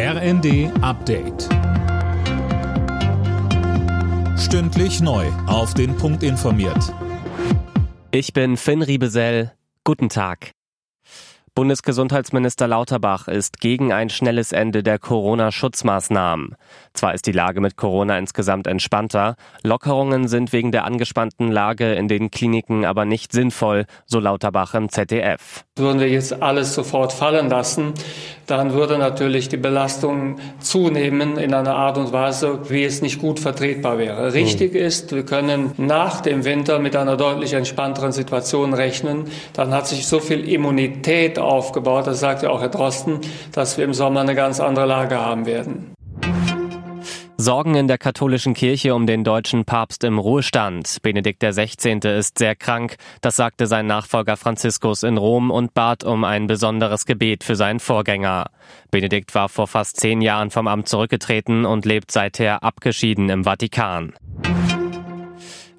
RND Update. Stündlich neu. Auf den Punkt informiert. Ich bin Finn Riebesell. Guten Tag. Bundesgesundheitsminister Lauterbach ist gegen ein schnelles Ende der Corona-Schutzmaßnahmen. Zwar ist die Lage mit Corona insgesamt entspannter, Lockerungen sind wegen der angespannten Lage in den Kliniken aber nicht sinnvoll, so Lauterbach im ZDF. Würden wir jetzt alles sofort fallen lassen, dann würde natürlich die Belastung zunehmen in einer Art und Weise, wie es nicht gut vertretbar wäre. Richtig mhm. ist, wir können nach dem Winter mit einer deutlich entspannteren Situation rechnen. Dann hat sich so viel Immunität aufgebaut, das sagt ja auch Herr Drosten, dass wir im Sommer eine ganz andere Lage haben werden. Sorgen in der katholischen Kirche um den deutschen Papst im Ruhestand. Benedikt XVI. ist sehr krank, das sagte sein Nachfolger Franziskus in Rom und bat um ein besonderes Gebet für seinen Vorgänger. Benedikt war vor fast zehn Jahren vom Amt zurückgetreten und lebt seither abgeschieden im Vatikan.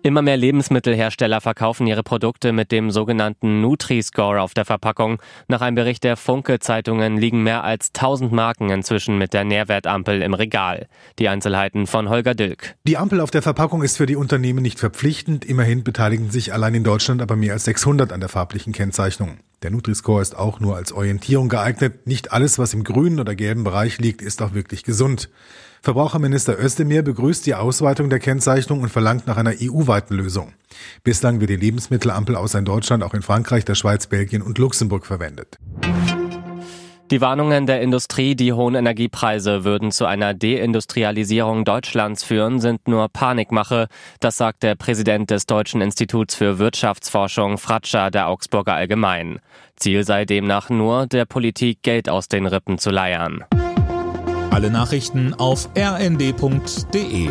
Immer mehr Lebensmittelhersteller verkaufen ihre Produkte mit dem sogenannten Nutri-Score auf der Verpackung. Nach einem Bericht der Funke-Zeitungen liegen mehr als 1000 Marken inzwischen mit der Nährwertampel im Regal. Die Einzelheiten von Holger Dilk. Die Ampel auf der Verpackung ist für die Unternehmen nicht verpflichtend. Immerhin beteiligen sich allein in Deutschland aber mehr als 600 an der farblichen Kennzeichnung. Der Nutri-Score ist auch nur als Orientierung geeignet. Nicht alles, was im grünen oder gelben Bereich liegt, ist auch wirklich gesund. Verbraucherminister Özdemir begrüßt die Ausweitung der Kennzeichnung und verlangt nach einer EU-weiten Lösung. Bislang wird die Lebensmittelampel außer in Deutschland auch in Frankreich, der Schweiz, Belgien und Luxemburg verwendet. Die Warnungen der Industrie, die hohen Energiepreise würden zu einer Deindustrialisierung Deutschlands führen, sind nur Panikmache. Das sagt der Präsident des Deutschen Instituts für Wirtschaftsforschung, Fratscher der Augsburger Allgemein. Ziel sei demnach nur, der Politik Geld aus den Rippen zu leiern. Alle Nachrichten auf rnd.de